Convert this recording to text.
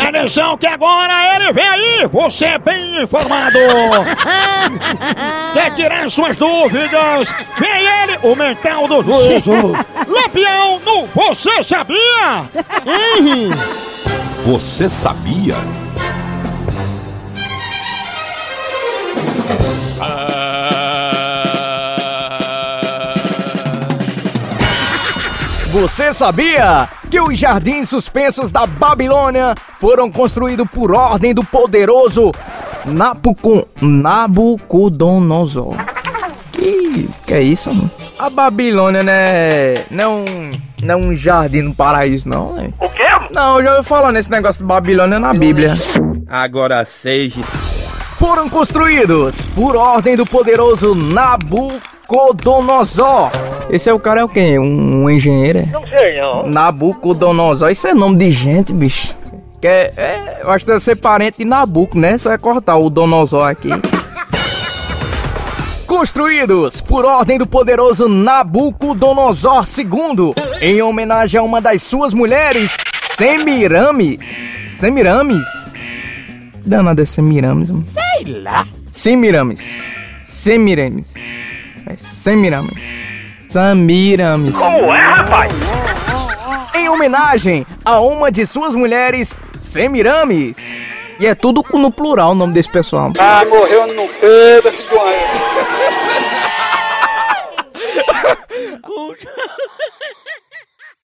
Atenção que agora ele vem aí, você é bem informado. Quer tirar suas dúvidas? Vem ele, o mental do juízo. Lampião no Você Sabia? Você sabia? Você sabia que os jardins suspensos da Babilônia foram construídos por ordem do poderoso Nabucon... Nabucodonosor? Que que é isso? mano? A Babilônia né, não é um, não é um jardim no paraíso, não, né? O quê? Não, eu já ouvi falar nesse negócio de Babilônia na Bíblia. Agora seja. Foram construídos por ordem do poderoso Nabucodonosor. Esse é o cara é o quê? Um, um engenheiro? é? Não sei não. Nabucodonosor, isso é nome de gente, bicho. Que é, é- eu acho que deve ser parente de Nabuco, né? Só é cortar o Donosor aqui. Construídos por ordem do poderoso Nabucodonosor II, em homenagem a uma das suas mulheres, Semirame. Semiramis? Danada é Semiramis, mano. Sei lá. Semiramis. Semiramis. É Semiramis. Samiramis. Como é, rapaz? em homenagem a uma de suas mulheres, Semiramis. E é tudo no plural o nome desse pessoal. Ah, morreu no filho.